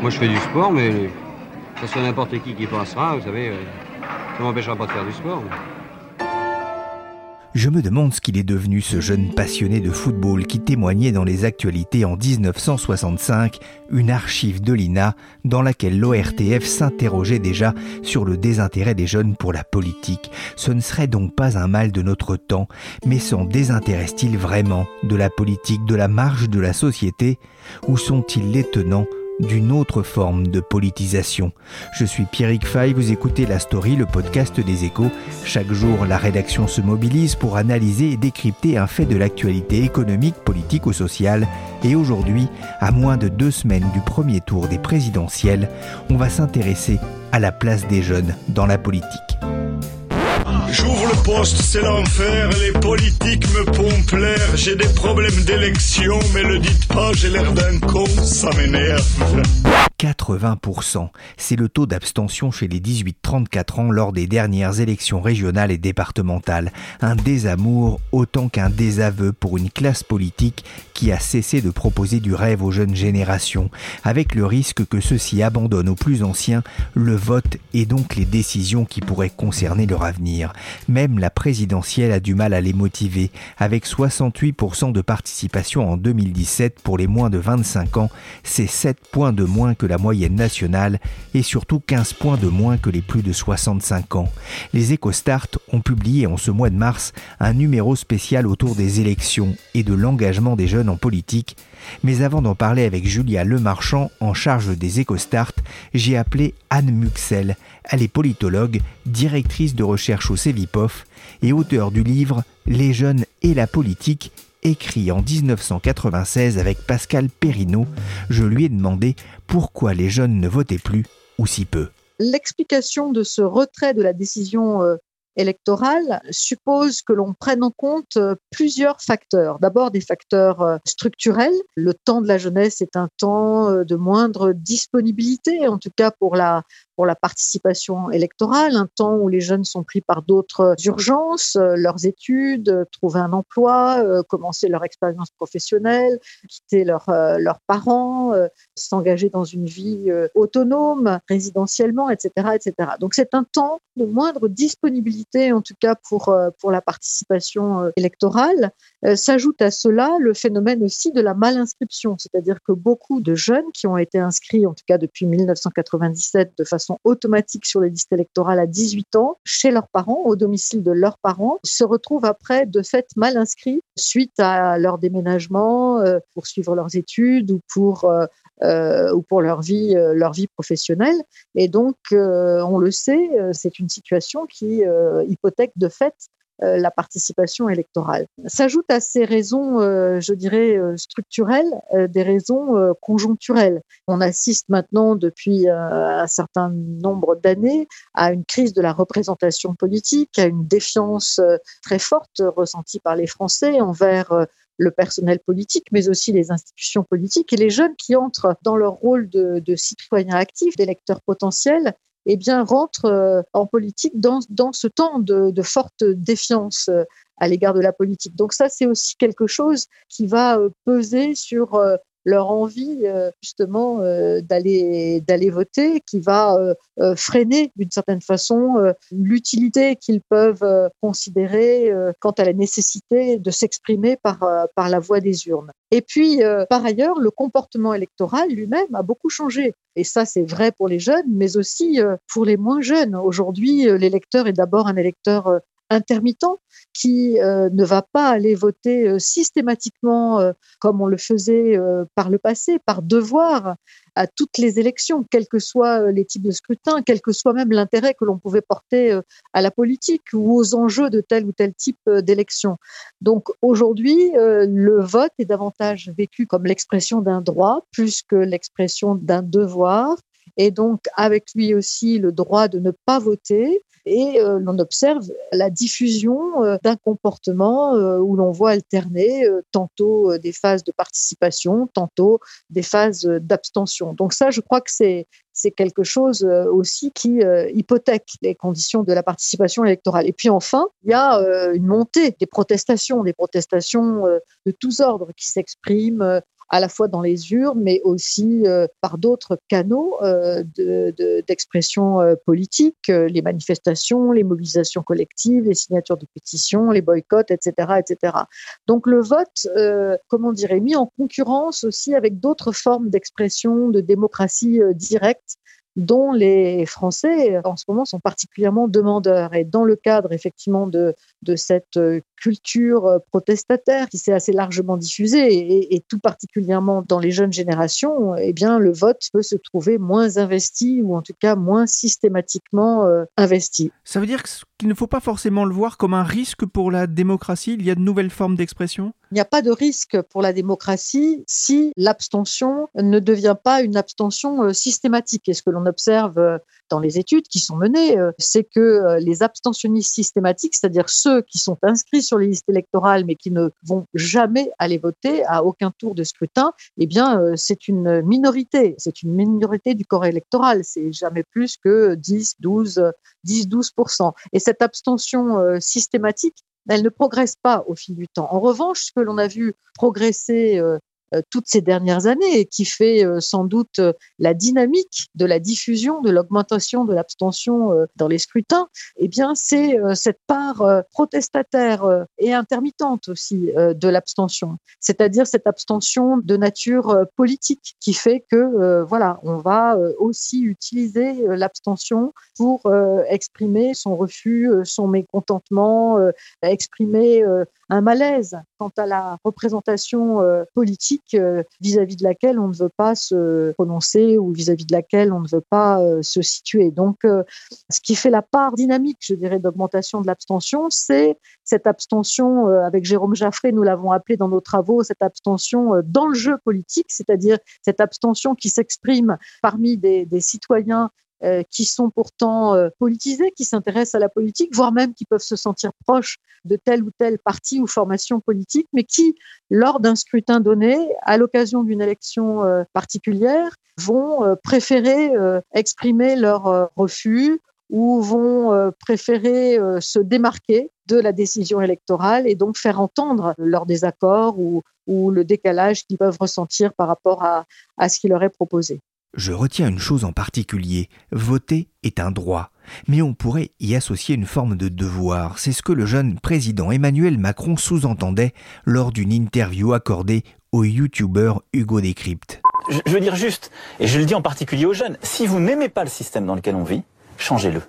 Moi, je fais du sport, mais ça soit n'importe qui qui passera, vous savez, euh, ça m'empêchera pas de faire du sport. Je me demande ce qu'il est devenu ce jeune passionné de football qui témoignait dans les actualités en 1965, une archive de l'INA dans laquelle l'ORTF s'interrogeait déjà sur le désintérêt des jeunes pour la politique. Ce ne serait donc pas un mal de notre temps, mais s'en désintéressent-ils vraiment de la politique, de la marge de la société, ou sont-ils les tenants d'une autre forme de politisation. Je suis Pierrick Fay, vous écoutez La Story, le podcast des échos. Chaque jour, la rédaction se mobilise pour analyser et décrypter un fait de l'actualité économique, politique ou sociale. Et aujourd'hui, à moins de deux semaines du premier tour des présidentielles, on va s'intéresser à la place des jeunes dans la politique. Poste, c'est l'enfer, les politiques me pompent l'air, j'ai des problèmes d'élection, mais le dites pas, j'ai l'air d'un con, ça m'énerve. 80%. C'est le taux d'abstention chez les 18-34 ans lors des dernières élections régionales et départementales. Un désamour autant qu'un désaveu pour une classe politique qui a cessé de proposer du rêve aux jeunes générations, avec le risque que ceux-ci abandonnent aux plus anciens le vote et donc les décisions qui pourraient concerner leur avenir. Même la présidentielle a du mal à les motiver, avec 68% de participation en 2017 pour les moins de 25 ans, c'est 7 points de moins que la moyenne nationale et surtout 15 points de moins que les plus de 65 ans. Les EcoStart ont publié en ce mois de mars un numéro spécial autour des élections et de l'engagement des jeunes en politique. Mais avant d'en parler avec Julia Lemarchand en charge des EcoStart, j'ai appelé Anne Muxel. Elle est politologue, directrice de recherche au CEVIPOF et auteur du livre Les jeunes et la politique écrit en 1996 avec Pascal Perrineau, je lui ai demandé pourquoi les jeunes ne votaient plus ou si peu. L'explication de ce retrait de la décision euh, électorale suppose que l'on prenne en compte euh, plusieurs facteurs. D'abord des facteurs euh, structurels. Le temps de la jeunesse est un temps de moindre disponibilité, en tout cas pour la pour la participation électorale, un temps où les jeunes sont pris par d'autres urgences, euh, leurs études, euh, trouver un emploi, euh, commencer leur expérience professionnelle, quitter leurs parents, s'engager dans une vie autonome, résidentiellement, etc., etc. Donc c'est un temps de moindre disponibilité, en tout cas pour, pour la participation électorale. S'ajoute à cela le phénomène aussi de la malinscription, c'est-à-dire que beaucoup de jeunes qui ont été inscrits, en tout cas depuis 1997, de façon automatique sur les listes électorales à 18 ans, chez leurs parents, au domicile de leurs parents, se retrouvent après de fait mal inscrits suite à leur déménagement euh, pour suivre leurs études ou pour euh, euh, ou pour leur vie, leur vie professionnelle. Et donc, on le sait, c'est une situation qui hypothèque de fait euh, la participation électorale. S'ajoutent à ces raisons, euh, je dirais, euh, structurelles, des raisons conjoncturelles. On assiste maintenant depuis un certain nombre d'années à une crise de la représentation politique, à une défiance très forte ressentie par les Français envers le personnel politique, mais aussi les institutions politiques et les jeunes qui entrent dans leur rôle de, de citoyens actifs, d'électeurs potentiels, eh bien, rentrent euh, en politique dans, ce temps de, de forte défiance euh, à l'égard de la politique. Donc ça, c'est aussi quelque chose qui va euh, peser sur leur envie euh, justement euh, d'aller d'aller voter, qui va euh, freiner d'une certaine façon l'utilité qu'ils peuvent considérer quant à la nécessité de s'exprimer par par la voie des urnes. Et puis par ailleurs, le comportement électoral lui-même a beaucoup changé. Et ça, c'est vrai pour les jeunes, mais aussi pour les moins jeunes. Aujourd'hui, l'électeur est d'abord un électeur intermittent qui ne va pas aller voter systématiquement comme on le faisait par le passé, par devoir à toutes les élections, quels que soient les types de scrutin, quel que soit même l'intérêt que l'on pouvait porter à la politique ou aux enjeux de tel ou tel type d'élection. Donc aujourd'hui, le vote est davantage vécu comme l'expression d'un droit plus que l'expression d'un devoir et donc avec lui aussi le droit de ne pas voter. Et euh, l'on observe la diffusion euh, d'un comportement euh, où l'on voit alterner tantôt des phases de participation, tantôt des phases d'abstention. Donc ça, je crois que c'est quelque chose aussi qui hypothèque les conditions de la participation électorale. Et puis enfin, il y a une montée des protestations, des protestations de tous ordres qui s'expriment à la fois dans les urnes, mais aussi euh, par d'autres canaux euh, d'expression euh, politique, les manifestations, les mobilisations collectives, les signatures de pétitions, les boycotts, etc. etc. Donc le vote, comment dirait, mis en concurrence aussi avec d'autres formes d'expression, de démocratie directe dont les Français en ce moment sont particulièrement demandeurs. Et dans le cadre effectivement de, de cette culture protestataire qui s'est assez largement diffusée et, tout particulièrement dans les jeunes générations, eh bien le vote peut se trouver moins investi ou en tout cas moins systématiquement euh, investi. Ça veut dire qu'il ne faut pas forcément le voir comme un risque pour la démocratie. Il y a de nouvelles formes d'expression? Il n'y a pas de risque pour la démocratie si l'abstention ne devient pas une abstention euh, systématique. Et ce que l'on observe euh, dans les études qui sont menées, euh, c'est que les abstentionnistes systématiques, c'est-à-dire ceux qui sont inscrits sur les listes électorales mais qui ne vont jamais aller voter à aucun tour de scrutin, eh bien, c'est une minorité. C'est une minorité du corps électoral. C'est jamais plus que 10, 12, 10, 12% Et cette abstention systématique, elle ne progresse pas au fil du temps. En revanche, ce que l'on a vu progresser euh, euh, toutes ces dernières années et qui fait euh, sans doute euh, la dynamique de la diffusion, de l'augmentation de l'abstention dans les scrutins, eh bien, c'est cette part protestataire et intermittente aussi de l'abstention, c'est-à-dire cette abstention de nature politique qui fait que, voilà, on va aussi utiliser l'abstention pour exprimer son refus, son mécontentement, exprimer un malaise quant à la représentation politique euh, vis-à-vis de laquelle on ne veut pas se prononcer ou vis-à-vis de laquelle on ne veut pas euh, se situer. Donc, euh, ce qui fait la part dynamique, je dirais, d'augmentation de l'abstention, c'est cette abstention, avec Jérôme Jaffré, nous l'avons appelé dans nos travaux, cette abstention dans le jeu politique, c'est-à-dire cette abstention qui s'exprime parmi des, des citoyens euh, qui sont pourtant euh, politisés, qui s'intéressent à la politique, voire même qui peuvent se sentir proches de tel ou tel parti ou formation politique, mais qui, lors d'un scrutin donné, à l'occasion d'une élection euh, particulière, vont préférer exprimer leur refus ou vont préférer se démarquer de la décision électorale et donc faire entendre leur désaccord ou, le décalage qu'ils peuvent ressentir par rapport à ce qui leur est proposé. Je retiens une chose en particulier, voter est un droit, mais on pourrait y associer une forme de devoir. C'est ce que le jeune président Emmanuel Macron sous-entendait lors d'une interview accordée au youtubeur Hugo Décrypte. Je, veux dire juste, et je le dis en particulier aux jeunes, si vous n'aimez pas le système dans lequel on vit, changez-le.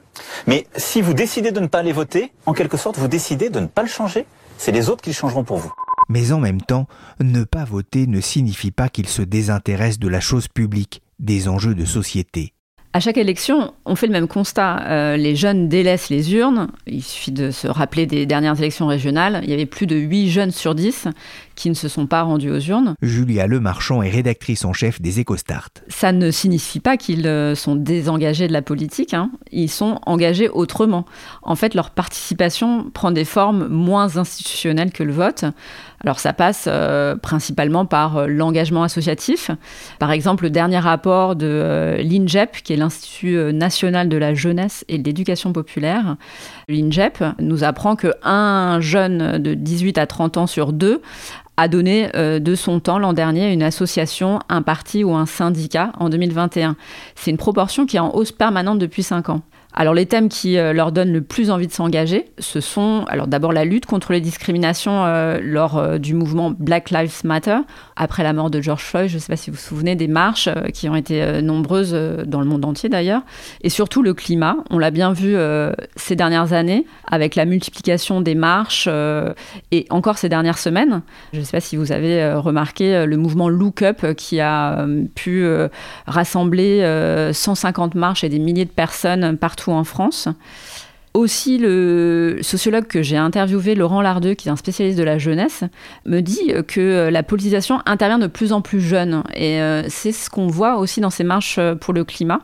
Mais si vous décidez de ne pas aller voter, en quelque sorte, vous décidez de ne pas le changer, c'est les autres qui le changeront pour vous. Mais en même temps, ne pas voter ne signifie pas qu'il se désintéresse de la chose publique des enjeux de société. À chaque élection, on fait le même constat. Euh, les jeunes délaissent les urnes. Il suffit de se rappeler des dernières élections régionales. Il y avait plus de 8 jeunes sur 10 qui ne se sont pas rendus aux urnes. Julia Lemarchand est rédactrice en chef des EcoStart. Ça ne signifie pas qu'ils euh, sont désengagés de la politique. Hein. Ils sont engagés autrement. En fait, leur participation prend des formes moins institutionnelles que le vote. Alors ça passe euh, principalement par euh, l'engagement associatif. Par exemple, le dernier rapport de euh, l'INGEP, qui est l'Institut national de la jeunesse et de l'éducation populaire, l'INGEP nous apprend qu'un jeune de 18 à 30 ans sur deux a donné de son temps l'an dernier à une association, un parti ou un syndicat en 2021. C'est une proportion qui est en hausse permanente depuis 5 ans. Alors les thèmes qui euh, leur donnent le plus envie de s'engager, ce sont alors d'abord la lutte contre les discriminations euh, lors euh, du mouvement Black Lives Matter après la mort de George Floyd. Je ne sais pas si vous vous souvenez des marches qui ont été nombreuses dans le monde entier d'ailleurs, et surtout le climat. On l'a bien vu ces dernières années avec la multiplication des marches et encore ces dernières semaines. Je ne sais pas si vous avez remarqué le mouvement Look Up qui a pu rassembler 150 marches et des milliers de personnes partout en France. Aussi, le sociologue que j'ai interviewé, Laurent Lardeux, qui est un spécialiste de la jeunesse, me dit que la politisation intervient de plus en plus jeune. Et euh, c'est ce qu'on voit aussi dans ces marches pour le climat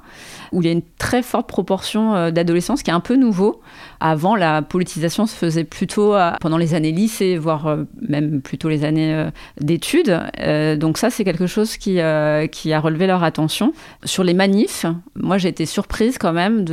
où il y a une très forte proportion euh, d'adolescents, ce qui est un peu nouveau. Avant, la politisation se faisait plutôt euh, pendant les années lycée, voire euh, même plutôt les années d'études. donc ça, c'est quelque chose qui, qui a relevé leur attention. Sur les manifs, moi, j'ai été surprise quand même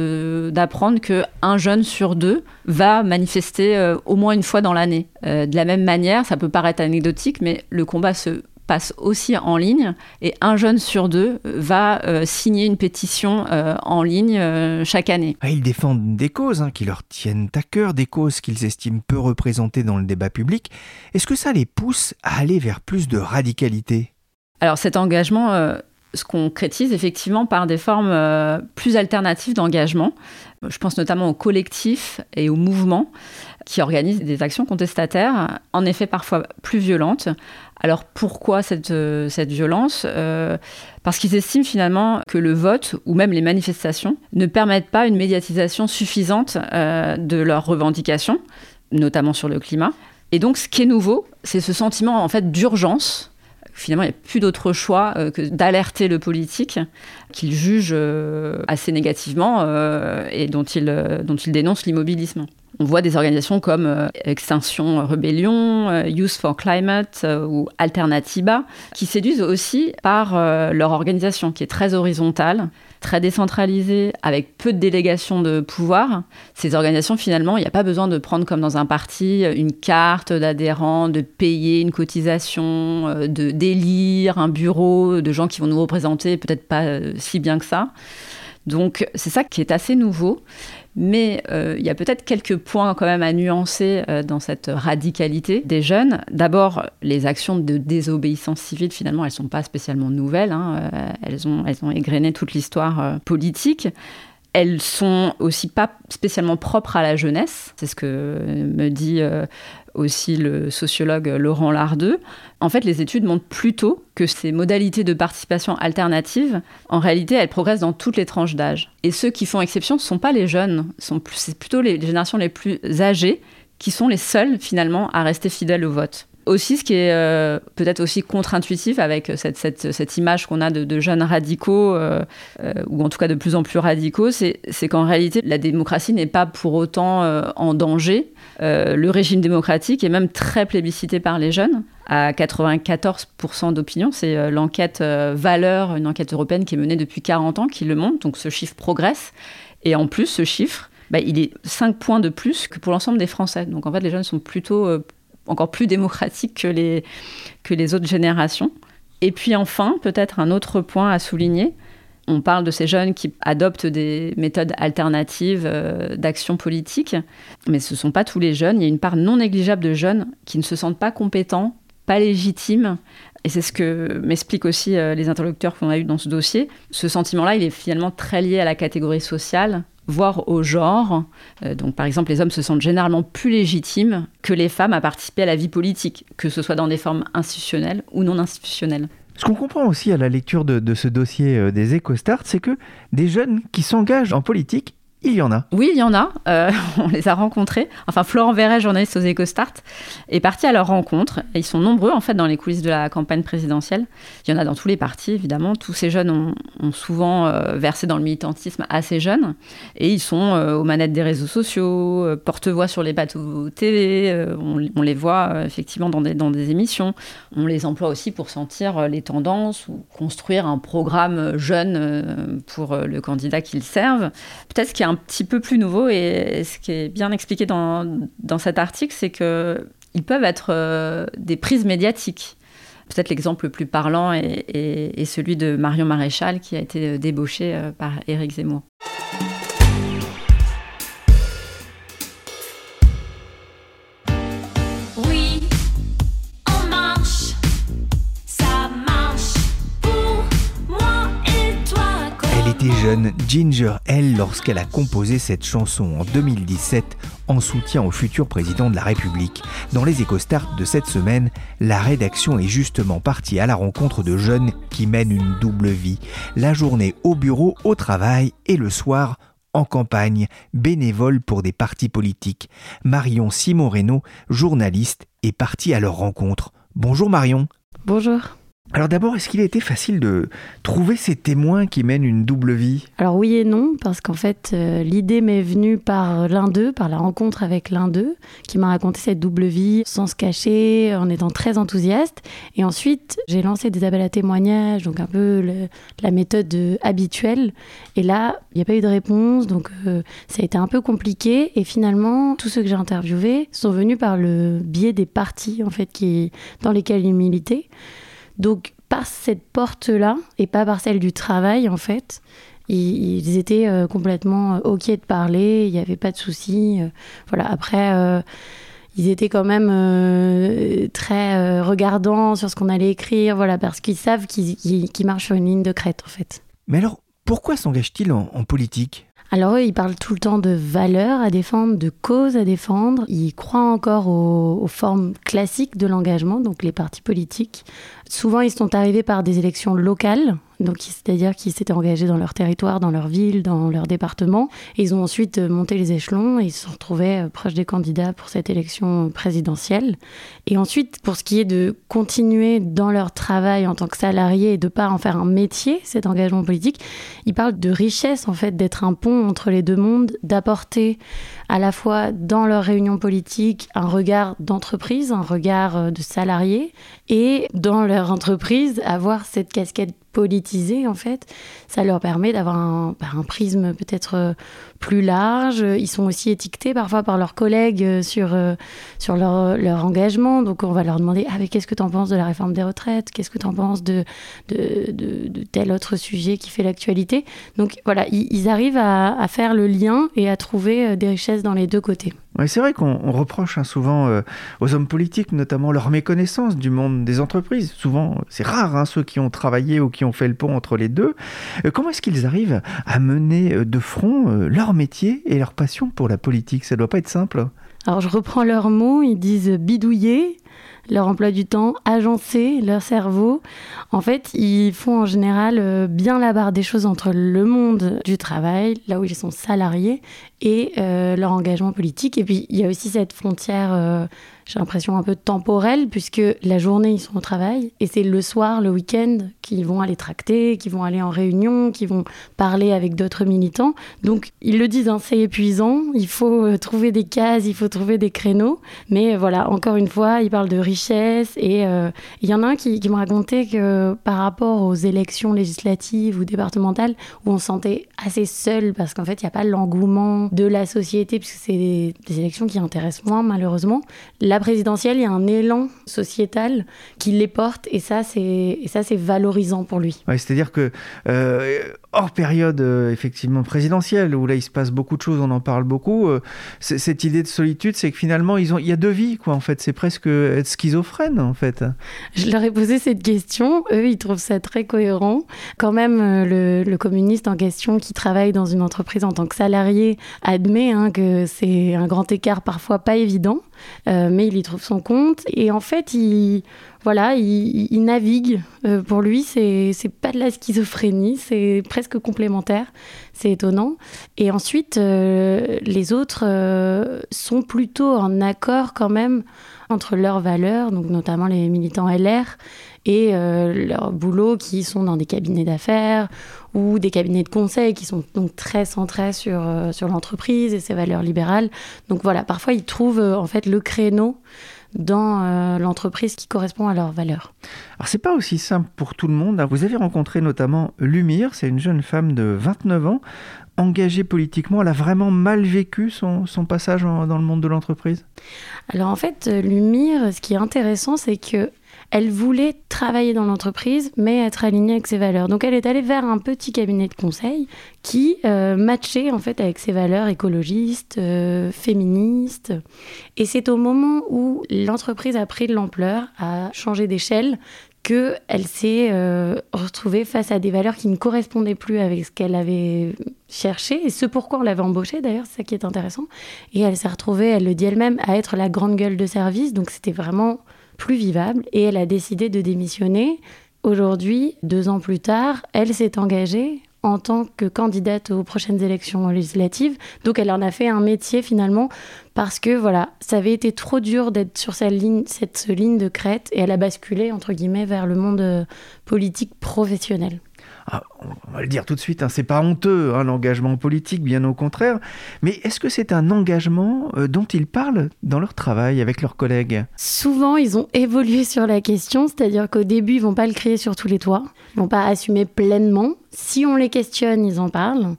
d'apprendre qu'un jeune sur deux va manifester au moins une fois dans l'année. de la même manière, ça peut paraître anecdotique, mais le combat se passe aussi en ligne et un jeune sur deux va euh, signer une pétition euh, en ligne euh, chaque année. Ah, ils défendent des causes hein, qui leur tiennent à cœur, des causes qu'ils estiment peu représentées dans le débat public. Est-ce que ça les pousse à aller vers plus de radicalité? Alors cet engagement se concrétise effectivement par des formes plus alternatives d'engagement. Je pense notamment aux collectifs et aux mouvements qui organisent des actions contestataires, en effet parfois plus violentes, alors pourquoi cette, euh, violence euh, Parce qu'ils estiment finalement que le vote ou même les manifestations ne permettent pas une médiatisation suffisante euh, de leurs revendications, notamment sur le climat. Et donc ce qui est nouveau, c'est ce sentiment en fait d'urgence. Finalement, il n'y a plus d'autre choix que d'alerter le politique qu'il juge assez négativement et dont il, dont il dénonce l'immobilisme. On voit des organisations comme euh, Extinction Rebellion, euh, Youth for Climate euh, ou Alternativa qui séduisent aussi par leur organisation qui est très horizontale, très décentralisée, avec peu de délégations de pouvoir. Ces organisations, finalement, il n'y a pas besoin de prendre comme dans un parti une carte d'adhérents, de payer une cotisation, de d'élire un bureau de gens qui vont nous représenter, peut-être pas si bien que ça. Donc c'est ça qui est assez nouveau. Mais euh, il y a peut-être quelques points quand même à nuancer euh, dans cette radicalité des jeunes. D'abord, les actions de désobéissance civile, finalement, elles ne sont pas spécialement nouvelles. Hein. Euh, elles, ont, elles ont égrené toute l'histoire politique. Elles sont aussi pas spécialement propres à la jeunesse. C'est ce que me dit aussi le sociologue Laurent Lardeux. En fait, les études montrent plutôt que ces modalités de participation alternatives, en réalité, elles progressent dans toutes les tranches d'âge. Et ceux qui font exception ne sont pas les jeunes, c'est plutôt les générations les plus âgées qui sont les seuls finalement à rester fidèles au vote aussi, ce qui est euh, peut-être aussi contre-intuitif avec cette, image qu'on a de, jeunes radicaux, euh, euh, ou en tout cas de plus en plus radicaux, c'est qu'en réalité, la démocratie n'est pas pour autant en danger. le régime démocratique est même très plébiscité par les jeunes à 94% d'opinion. C'est l'enquête Valeur, une enquête européenne qui est menée depuis 40 ans, qui le montre. Donc ce chiffre progresse. Et en plus, ce chiffre, bah, il est 5 points de plus que pour l'ensemble des Français. Donc en fait, les jeunes sont plutôt encore plus démocratique que les, que les autres générations. Et puis enfin, peut-être un autre point à souligner, on parle de ces jeunes qui adoptent des méthodes alternatives euh, d'action politique, mais ce ne sont pas tous les jeunes. Il y a une part non négligeable de jeunes qui ne se sentent pas compétents, pas légitimes. Et c'est ce que m'expliquent aussi euh, les interlocuteurs qu'on a eus dans ce dossier. Ce sentiment-là, il est finalement très lié à la catégorie sociale voire au genre. Euh, donc, par exemple, les hommes se sentent généralement plus légitimes que les femmes à participer à la vie politique, que ce soit dans des formes institutionnelles ou non institutionnelles. Ce qu'on comprend aussi à la lecture de, de ce dossier euh, des EcoStart, c'est que des jeunes qui s'engagent en politique il y en a. Oui, il y en a. Euh, on les a rencontrés. Enfin, Florent Verret, journaliste aux EcoStart, est parti à leur rencontre. ils sont nombreux, en fait, dans les coulisses de la campagne présidentielle. Il y en a dans tous les partis, évidemment. Tous ces jeunes ont, souvent euh, versé dans le militantisme assez jeunes. Et ils sont euh, aux manettes des réseaux sociaux, porte-voix sur les bateaux TV. On, les voit effectivement dans des, dans des émissions. On les emploie aussi pour sentir les tendances ou construire un programme jeune pour le candidat qu'ils servent. Peut-être qu'il y a un petit peu plus nouveau et ce qui est bien expliqué dans, dans cet article, c'est qu'ils peuvent être euh, des prises médiatiques. Peut-être l'exemple le plus parlant est, celui de Marion Maréchal qui a été débauché euh, par Éric Zemmour. Jeune, Ginger L, lorsqu'elle a composé cette chanson en 2017 en soutien au futur président de la République. Dans les EcoStart de cette semaine, la rédaction est justement partie à la rencontre de jeunes qui mènent une double vie. La journée au bureau, au travail et le soir en campagne, bénévole pour des partis politiques. Marion Simon Reynaud, journaliste, est partie à leur rencontre. Bonjour Marion. Bonjour. Alors d'abord, est-ce qu'il a été facile de trouver ces témoins qui mènent une double vie? Alors oui et non, parce qu'en fait, euh, l'idée m'est venue par l'un d'eux, par la rencontre avec l'un d'eux, qui m'a raconté cette double vie sans se cacher, en étant très enthousiaste. Et ensuite, j'ai lancé des appels à témoignages, donc un peu la méthode euh, habituelle. Et là, il n'y a pas eu de réponse, donc euh, ça a été un peu compliqué. Et finalement, tous ceux que j'ai interviewés sont venus par le biais des partis, en fait, dans lesquels ils militaient. Donc par cette porte-là et pas par celle du travail en fait, ils, étaient euh, complètement euh, ok de parler, il n'y avait pas de souci. Euh, voilà. Après, ils étaient quand même très regardants sur ce qu'on allait écrire, voilà, parce qu'ils savent qu'ils marchent sur une ligne de crête en fait. Mais alors, pourquoi s'engagent-ils en politique? Alors eux, ils parlent tout le temps de valeurs à défendre, de causes à défendre. Ils croient encore aux, formes classiques de l'engagement, donc les partis politiques. Souvent, ils sont arrivés par des élections locales, donc c'est-à-dire qu'ils s'étaient engagés dans leur territoire, dans leur ville, dans leur département. Ils ont ensuite euh, monté les échelons et ils se sont retrouvés euh, proches des candidats pour cette élection présidentielle. Et ensuite, pour ce qui est de continuer dans leur travail en tant que salariés et de pas en faire un métier, cet engagement politique, ils parlent de richesse en fait, d'être un pont entre les deux mondes, d'apporter à la fois dans leurs réunions politiques un regard d'entreprise, un regard euh, de salarié, et dans leur entreprise avoir cette casquette politisée en fait, ça leur permet d'avoir un, bah, prisme peut-être euh, plus large. Ils sont aussi étiquetés parfois par leurs collègues euh, sur, sur leur, engagement. Donc on va leur demander Ah, mais qu'est-ce que tu en penses de la réforme des retraites? Qu'est-ce que tu en penses de, de, tel autre sujet qui fait l'actualité? Donc voilà, ils, arrivent à, faire le lien et à trouver des richesses dans les deux côtés. c'est vrai qu'on reproche hein, souvent euh, aux hommes politiques, notamment leur méconnaissance du monde des entreprises. Souvent, c'est rare hein, ceux qui ont travaillé ou qui ont fait le pont entre les deux. Euh, comment est-ce qu'ils arrivent à mener euh, de front leur métier et leur passion pour la politique? Ça doit pas être simple. Alors je reprends leurs mots, ils disent bidouiller, leur emploi du temps, agencer leur cerveau. En fait, ils font en général euh, bien la barre des choses entre le monde du travail, là où ils sont salariés, et euh, leur engagement politique. Et puis, il y a aussi cette frontière euh, j'ai l'impression, un peu temporelle, puisque la journée, ils sont au travail, et c'est le soir, le week-end, qu'ils vont aller tracter, qu'ils vont aller en réunion, qu'ils vont parler avec d'autres militants. Donc, ils le disent, hein, c'est épuisant, il faut trouver des cases, il faut trouver des créneaux. Mais voilà, encore une fois, ils parlent de richesse, et euh, il y en a un qui, qui me racontait que par rapport aux élections législatives ou départementales, où on se sentait assez seul, parce qu'en fait, il n'y a pas l'engouement de la société, puisque c'est des, élections qui intéressent moins, malheureusement. La présidentielle, il y a un élan sociétal qui les porte et ça, c'est ça, c'est valorisant pour lui. C'est-à-dire que euh, hors période euh, effectivement présidentielle où là il se passe beaucoup de choses, on en parle beaucoup. Euh, cette idée de solitude, c'est que finalement ils ont, il y a deux vies quoi. En fait, c'est presque être schizophrène en fait. Je leur ai posé cette question. Eux, ils trouvent ça très cohérent. Quand même, le, le communiste en question qui travaille dans une entreprise en tant que salarié admet hein, que c'est un grand écart parfois pas évident. Euh, mais il y trouve son compte. Et en fait, il, voilà, il, navigue. Euh, pour lui, c'est pas de la schizophrénie, c'est presque complémentaire. C'est étonnant. Et ensuite, euh, les autres sont plutôt en accord quand même entre leurs valeurs, donc notamment les militants LR, et leur boulot qui sont dans des cabinets d'affaires ou des cabinets de conseil qui sont donc très centrés sur, euh, sur l'entreprise et ses valeurs libérales. Donc voilà, parfois ils trouvent euh, en fait le créneau dans euh, l'entreprise qui correspond à leurs valeurs. Alors c'est pas aussi simple pour tout le monde. Vous avez rencontré notamment Lumire, c'est une jeune femme de 29 ans, engagée politiquement. Elle a vraiment mal vécu son, son passage dans le monde de l'entreprise? Alors en fait, Lumire, ce qui est intéressant, c'est que elle voulait travailler dans l'entreprise, mais être alignée avec ses valeurs. Donc elle est allée vers un petit cabinet de conseil qui euh, matchait en fait avec ses valeurs écologistes, euh, féministes. Et c'est au moment où l'entreprise a pris de l'ampleur, a changé d'échelle, qu'elle s'est euh, retrouvée face à des valeurs qui ne correspondaient plus avec ce qu'elle avait cherché et ce pourquoi on l'avait embauchée d'ailleurs, c'est ça qui est intéressant. Et elle s'est retrouvée, elle le dit elle-même, à être la grande gueule de service, donc c'était vraiment plus vivable et elle a décidé de démissionner. Aujourd'hui, deux ans plus tard, elle s'est engagée en tant que candidate aux prochaines élections législatives. Donc elle en a fait un métier finalement parce que voilà, ça avait été trop dur d'être sur cette ligne, de crête et elle a basculé entre guillemets vers le monde euh, politique professionnel. Ah, on va le dire tout de suite, hein, c'est pas honteux hein, l'engagement politique, bien au contraire. Mais est-ce que c'est un engagement euh, dont ils parlent dans leur travail avec leurs collègues? Souvent, ils ont évolué sur la question, c'est-à-dire qu'au début, ils vont pas le crier sur tous les toits, ils vont pas assumer pleinement. Si on les questionne, ils en parlent.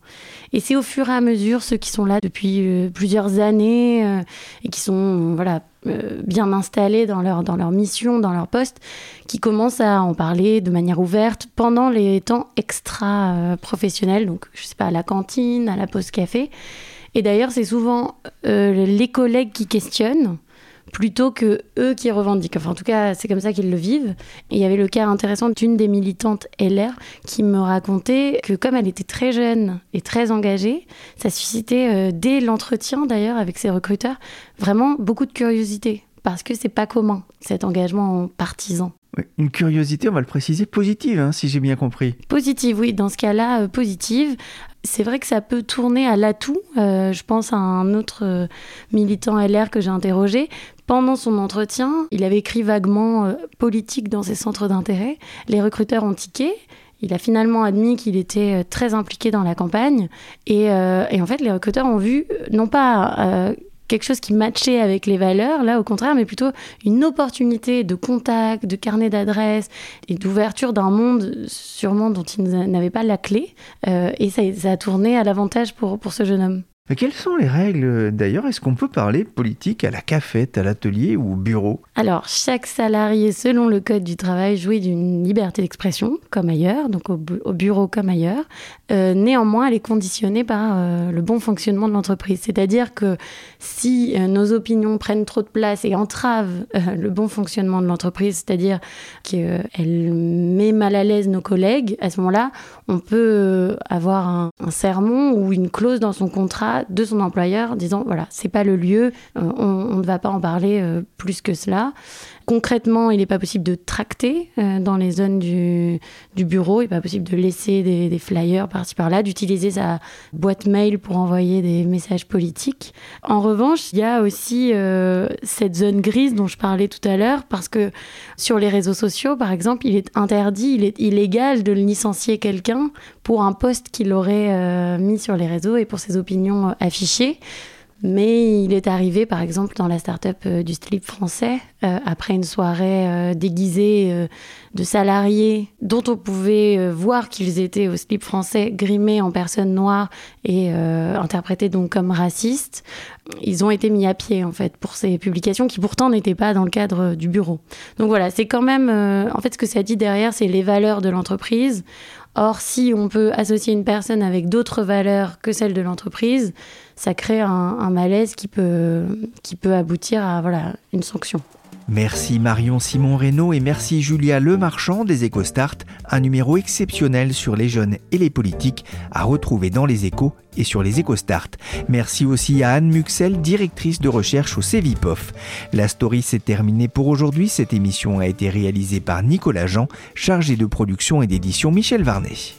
Et c'est au fur et à mesure ceux qui sont là depuis euh, plusieurs années euh, et qui sont voilà euh, bien installés dans leur, dans leur mission, dans leur poste, qui commencent à en parler de manière ouverte pendant les temps extra-professionnels, donc je sais pas, à la cantine, à la pause café. Et d'ailleurs, c'est souvent les collègues qui questionnent plutôt que eux qui revendiquent. Enfin, en tout cas, c'est comme ça qu'ils le vivent. Et il y avait le cas intéressant d'une des militantes LR qui me racontait que comme elle était très jeune et très engagée, ça suscitait euh, dès l'entretien d'ailleurs avec ses recruteurs vraiment beaucoup de curiosité parce que c'est pas commun cet engagement partisan. Une curiosité, on va le préciser, positive, hein, si j'ai bien compris. Positive, oui, dans ce cas-là, euh, positive. C'est vrai que ça peut tourner à l'atout. Euh, je pense à un autre militant LR que j'ai interrogé. Pendant son entretien, il avait écrit vaguement euh, politique dans ses centres d'intérêt. Les recruteurs ont tiqué. Il a finalement admis qu'il était euh, très impliqué dans la campagne. Et, euh, en fait, les recruteurs ont vu non pas quelque chose qui matchait avec les valeurs, là au contraire, mais plutôt une opportunité de contact, de carnet d'adresses et d'ouverture d'un monde sûrement dont ils n'avaient pas la clé. et ça, ça, a tourné à l'avantage pour, pour ce jeune homme. Quelles sont les règles d'ailleurs? Est-ce qu'on peut parler politique à la cafette, à l'atelier ou au bureau? Alors, chaque salarié, selon le Code du travail, jouit d'une liberté d'expression, comme ailleurs, donc au, bureau comme ailleurs. Euh, néanmoins, elle est conditionnée par euh, le bon fonctionnement de l'entreprise. C'est-à-dire que si euh, nos opinions prennent trop de place et entravent le bon fonctionnement de l'entreprise, c'est-à-dire qu'elle met mal à l'aise nos collègues, à ce moment-là, on peut avoir un, sermon ou une clause dans son contrat de son employeur disant voilà, c'est pas le lieu, on, ne va pas en parler plus que cela. Concrètement, il n'est pas possible de tracter euh, dans les zones du, bureau, il n'est pas possible de laisser des, flyers par-ci par-là, d'utiliser sa boîte mail pour envoyer des messages politiques. En revanche, il y a aussi cette zone grise dont je parlais tout à l'heure, parce que sur les réseaux sociaux, par exemple, il est interdit, il est illégal de licencier quelqu'un pour un post qu'il aurait mis sur les réseaux et pour ses opinions affiché. Mais il est arrivé, par exemple, dans la start-up euh, du slip français, euh, après une soirée euh, déguisée de salariés dont on pouvait voir qu'ils étaient au slip français, grimés en personnes noires et interprétés donc comme racistes. Ils ont été mis à pied, en fait, pour ces publications qui pourtant n'étaient pas dans le cadre du bureau. Donc voilà, c'est quand même, en fait, ce que ça dit derrière, c'est les valeurs de l'entreprise. Or, si on peut associer une personne avec d'autres valeurs que celles de l'entreprise, ça crée un, malaise qui peut, qui peut aboutir à voilà, une sanction. Merci Marion Simon Reynaud et merci Julia Lemarchand des EcoStart, un numéro exceptionnel sur les jeunes et les politiques à retrouver dans les échos et sur les EcoStart. Merci aussi à Anne Muxel, directrice de recherche au CEVIPOF. La story s'est terminée pour aujourd'hui. Cette émission a été réalisée par Nicolas Jean, chargé de production et d'édition Michel Varnet.